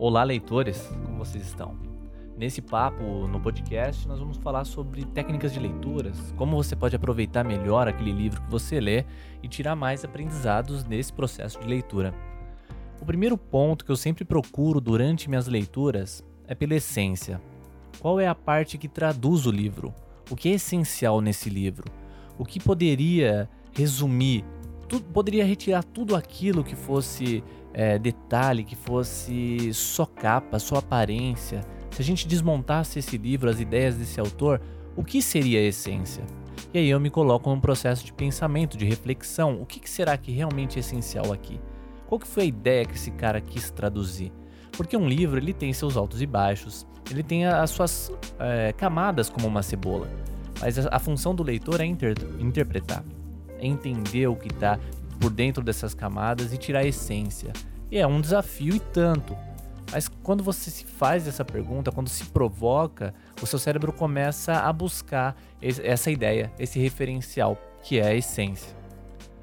Olá, leitores, como vocês estão? Nesse papo, no podcast, nós vamos falar sobre técnicas de leituras, como você pode aproveitar melhor aquele livro que você lê e tirar mais aprendizados nesse processo de leitura. O primeiro ponto que eu sempre procuro durante minhas leituras é pela essência. Qual é a parte que traduz o livro? O que é essencial nesse livro? O que poderia resumir? Poderia retirar tudo aquilo que fosse é, detalhe, que fosse só capa, só aparência. Se a gente desmontasse esse livro, as ideias desse autor, o que seria a essência? E aí eu me coloco num processo de pensamento, de reflexão. O que, que será que realmente é essencial aqui? Qual que foi a ideia que esse cara quis traduzir? Porque um livro ele tem seus altos e baixos, ele tem as suas é, camadas como uma cebola. Mas a, função do leitor é inter, interpretar, é entender o que está por dentro dessas camadas e tirar a essência. E é um desafio e tanto. Mas quando você se faz essa pergunta, quando se provoca, o seu cérebro começa a buscar essa ideia, esse referencial, que é a essência.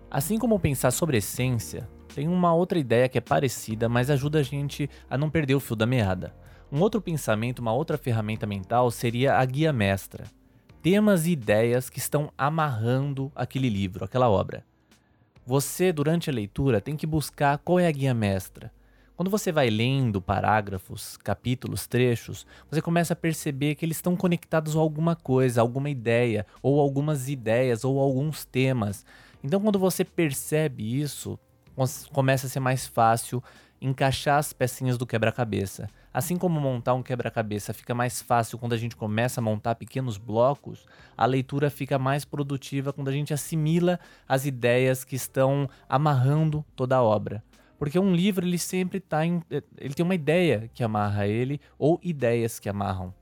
Assim como pensar sobre essência, tem uma outra ideia que é parecida, mas ajuda a gente a não perder o fio da meada. Um outro pensamento, uma outra ferramenta mental seria a guia mestra. Temas e ideias que estão amarrando aquele livro, aquela obra. Você, durante a leitura, tem que buscar qual é a guia mestra. Quando você vai lendo parágrafos, capítulos, trechos, você começa a perceber que eles estão conectados a alguma coisa, alguma ideia, ou algumas ideias, ou alguns temas. Então, quando você percebe isso, começa a ser mais fácil encaixar as pecinhas do quebra-cabeça. Assim como montar um quebra-cabeça fica mais fácil quando a gente começa a montar pequenos blocos, a leitura fica mais produtiva quando a gente assimila as ideias que estão amarrando toda a obra. Porque um livro ele sempre tá em, ele tem uma ideia que amarra ele ou ideias que amarram.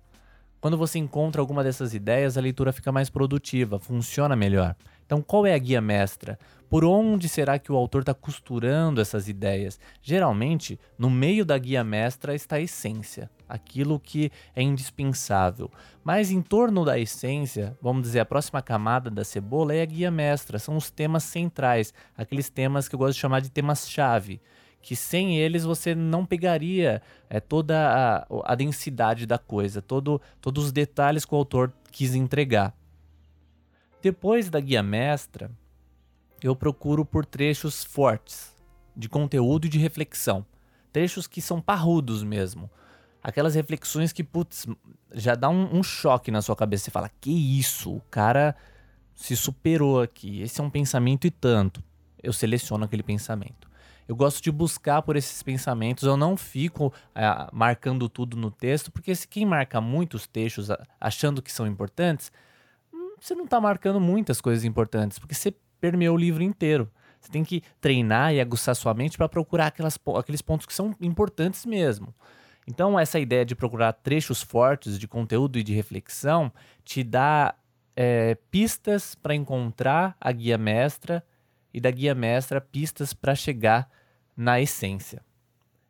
Quando você encontra alguma dessas ideias, a leitura fica mais produtiva, funciona melhor. Então, qual é a guia mestra? Por onde será que o autor está costurando essas ideias? Geralmente, no meio da guia mestra está a essência, aquilo que é indispensável. Mas em torno da essência, vamos dizer, a próxima camada da cebola é a guia mestra, são os temas centrais, aqueles temas que eu gosto de chamar de temas-chave que sem eles você não pegaria é, toda a, a densidade da coisa, todo, todos os detalhes que o autor quis entregar. Depois da guia mestra, eu procuro por trechos fortes, de conteúdo e de reflexão. Trechos que são parrudos mesmo. Aquelas reflexões que, putz, já dá um, um choque na sua cabeça. Você fala, que isso? O cara se superou aqui. Esse é um pensamento e tanto. Eu seleciono aquele pensamento. Eu gosto de buscar por esses pensamentos, eu não fico é, marcando tudo no texto, porque se quem marca muitos textos achando que são importantes, você não está marcando muitas coisas importantes, porque você permeou o livro inteiro. Você tem que treinar e aguçar sua mente para procurar aquelas, aqueles pontos que são importantes mesmo. Então, essa ideia de procurar trechos fortes de conteúdo e de reflexão te dá é, pistas para encontrar a guia mestra e da guia mestra pistas para chegar na essência.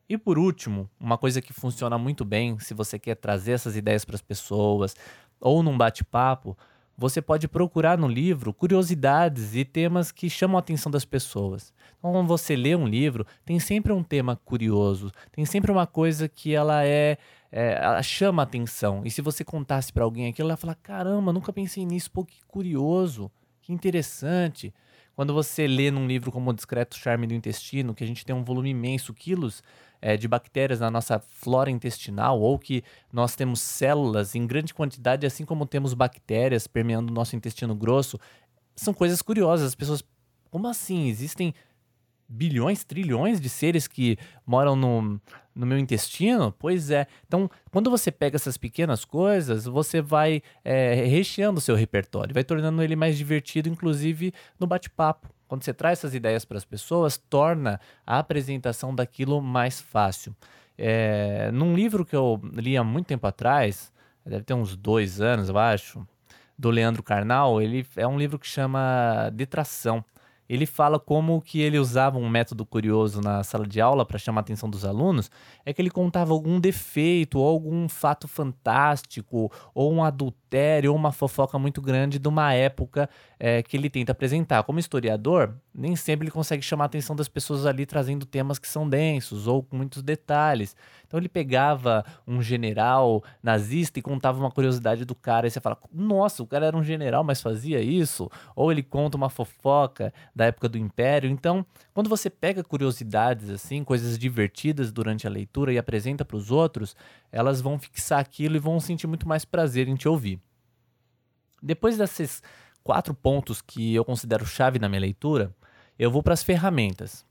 E por último, uma coisa que funciona muito bem se você quer trazer essas ideias para as pessoas ou num bate-papo, você pode procurar no livro curiosidades e temas que chamam a atenção das pessoas. Então, quando você lê um livro, tem sempre um tema curioso, tem sempre uma coisa que ela é, é ela chama a atenção. E se você contasse para alguém aquilo, ela fala: caramba, nunca pensei nisso, pô, que curioso, que interessante. Quando você lê num livro como O Discreto Charme do Intestino, que a gente tem um volume imenso, quilos é, de bactérias na nossa flora intestinal, ou que nós temos células em grande quantidade, assim como temos bactérias permeando o nosso intestino grosso, são coisas curiosas. As pessoas, como assim? Existem bilhões, trilhões de seres que moram no, no meu intestino? Pois é. Então, quando você pega essas pequenas coisas, você vai é, recheando o seu repertório, vai tornando ele mais divertido, inclusive no bate-papo. Quando você traz essas ideias para as pessoas, torna a apresentação daquilo mais fácil. É, num livro que eu li há muito tempo atrás, deve ter uns dois anos, eu acho, do Leandro Carnal, ele é um livro que chama Detração. Ele fala como que ele usava um método curioso na sala de aula para chamar a atenção dos alunos, é que ele contava algum defeito, ou algum fato fantástico, ou um adultério, ou uma fofoca muito grande de uma época é, que ele tenta apresentar. Como historiador, nem sempre ele consegue chamar a atenção das pessoas ali trazendo temas que são densos ou com muitos detalhes. Então ele pegava um general nazista e contava uma curiosidade do cara, e você fala: nossa, o cara era um general, mas fazia isso? Ou ele conta uma fofoca da época do Império. Então, quando você pega curiosidades assim, coisas divertidas durante a leitura e apresenta para os outros, elas vão fixar aquilo e vão sentir muito mais prazer em te ouvir. Depois desses quatro pontos que eu considero chave na minha leitura, eu vou para as ferramentas.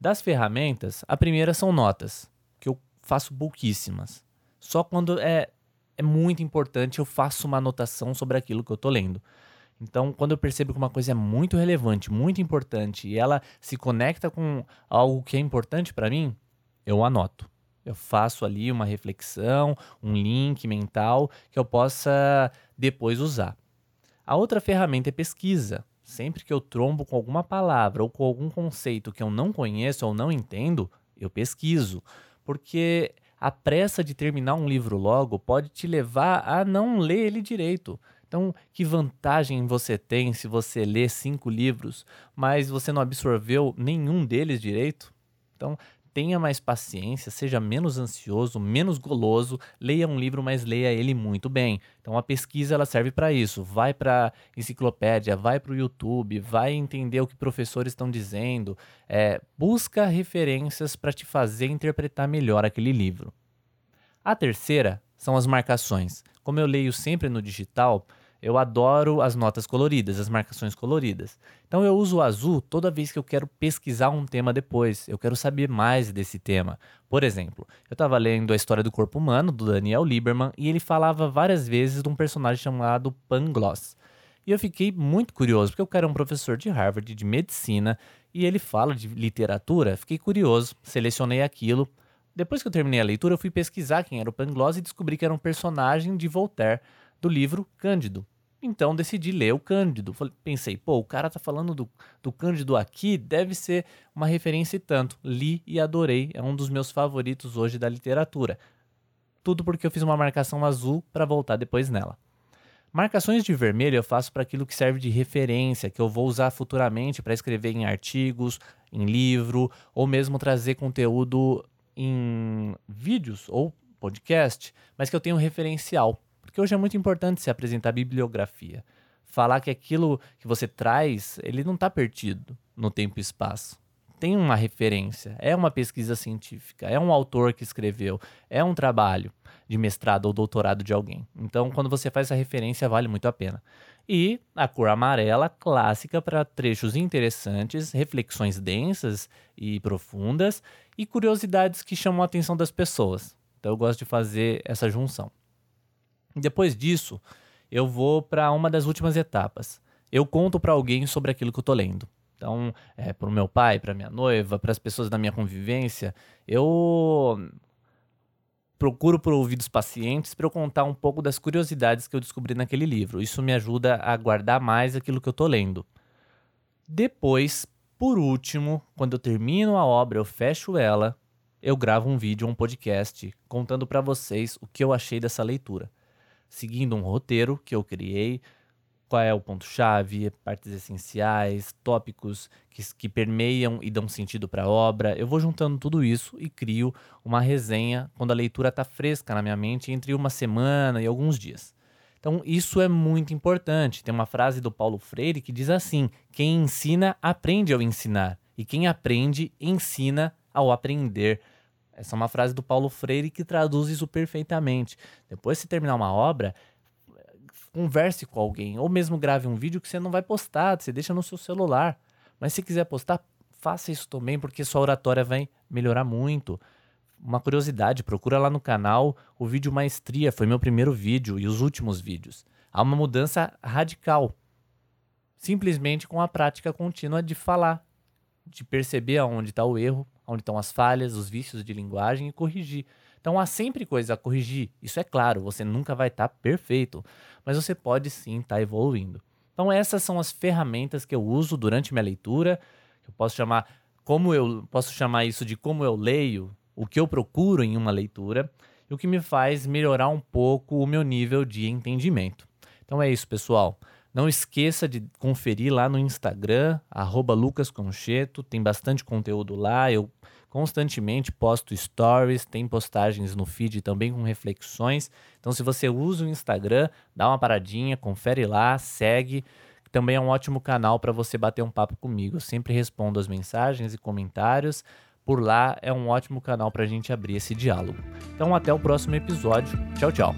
Das ferramentas, a primeira são notas, que eu faço pouquíssimas. Só quando é, é muito importante eu faço uma anotação sobre aquilo que eu estou lendo. Então, quando eu percebo que uma coisa é muito relevante, muito importante, e ela se conecta com algo que é importante para mim, eu anoto. Eu faço ali uma reflexão, um link mental que eu possa depois usar. A outra ferramenta é pesquisa. Sempre que eu trombo com alguma palavra ou com algum conceito que eu não conheço ou não entendo, eu pesquiso. Porque a pressa de terminar um livro logo pode te levar a não ler ele direito. Então, que vantagem você tem se você lê cinco livros, mas você não absorveu nenhum deles direito? Então, tenha mais paciência, seja menos ansioso, menos goloso, leia um livro, mas leia ele muito bem. Então, a pesquisa ela serve para isso. Vai para enciclopédia, vai para o YouTube, vai entender o que professores estão dizendo, é, busca referências para te fazer interpretar melhor aquele livro. A terceira são as marcações. Como eu leio sempre no digital, eu adoro as notas coloridas, as marcações coloridas. Então eu uso o azul toda vez que eu quero pesquisar um tema depois, eu quero saber mais desse tema. Por exemplo, eu estava lendo a história do corpo humano, do Daniel Lieberman, e ele falava várias vezes de um personagem chamado Pangloss. E eu fiquei muito curioso, porque o cara é um professor de Harvard de medicina e ele fala de literatura. Fiquei curioso, selecionei aquilo. Depois que eu terminei a leitura, eu fui pesquisar quem era o Pangloss e descobri que era um personagem de Voltaire do livro Cândido. Então decidi ler o Cândido. Pensei, pô, o cara tá falando do, do Cândido aqui, deve ser uma referência e tanto. Li e adorei, é um dos meus favoritos hoje da literatura. Tudo porque eu fiz uma marcação azul para voltar depois nela. Marcações de vermelho eu faço para aquilo que serve de referência, que eu vou usar futuramente para escrever em artigos, em livro, ou mesmo trazer conteúdo em vídeos ou podcast, mas que eu tenho um referencial. Porque hoje é muito importante se apresentar bibliografia. Falar que aquilo que você traz, ele não está perdido no tempo e espaço. Tem uma referência, é uma pesquisa científica, é um autor que escreveu, é um trabalho de mestrado ou doutorado de alguém. Então, quando você faz essa referência, vale muito a pena. E a cor amarela, clássica para trechos interessantes, reflexões densas e profundas e curiosidades que chamam a atenção das pessoas. Então, eu gosto de fazer essa junção. Depois disso, eu vou para uma das últimas etapas. Eu conto para alguém sobre aquilo que eu tô lendo. Então, é, para o meu pai, para minha noiva, para as pessoas da minha convivência, eu procuro por ouvidos pacientes para eu contar um pouco das curiosidades que eu descobri naquele livro. Isso me ajuda a guardar mais aquilo que eu tô lendo. Depois, por último, quando eu termino a obra, eu fecho ela, eu gravo um vídeo, um podcast, contando para vocês o que eu achei dessa leitura seguindo um roteiro que eu criei. Qual é o ponto-chave, partes essenciais, tópicos que, que permeiam e dão sentido para a obra. Eu vou juntando tudo isso e crio uma resenha quando a leitura está fresca na minha mente entre uma semana e alguns dias. Então, isso é muito importante. Tem uma frase do Paulo Freire que diz assim: quem ensina, aprende ao ensinar, e quem aprende, ensina ao aprender. Essa é uma frase do Paulo Freire que traduz isso perfeitamente. Depois de terminar uma obra, converse com alguém, ou mesmo grave um vídeo que você não vai postar, você deixa no seu celular. Mas se quiser postar, faça isso também, porque sua oratória vai melhorar muito. Uma curiosidade, procura lá no canal o vídeo Maestria, foi meu primeiro vídeo e os últimos vídeos. Há uma mudança radical, simplesmente com a prática contínua de falar, de perceber aonde está o erro, onde estão as falhas, os vícios de linguagem e corrigir. Então há sempre coisa a corrigir. Isso é claro, você nunca vai estar tá perfeito, mas você pode sim estar tá evoluindo. Então essas são as ferramentas que eu uso durante minha leitura. Eu posso chamar como eu posso chamar isso de como eu leio, o que eu procuro em uma leitura, e o que me faz melhorar um pouco o meu nível de entendimento. Então é isso, pessoal. Não esqueça de conferir lá no Instagram, lucasconcheto, tem bastante conteúdo lá. Eu constantemente posto stories, tem postagens no feed também com reflexões. Então, se você usa o Instagram, dá uma paradinha, confere lá, segue. Também é um ótimo canal para você bater um papo comigo. Eu sempre respondo as mensagens e comentários. Por lá é um ótimo canal para a gente abrir esse diálogo. Então, até o próximo episódio. Tchau, tchau.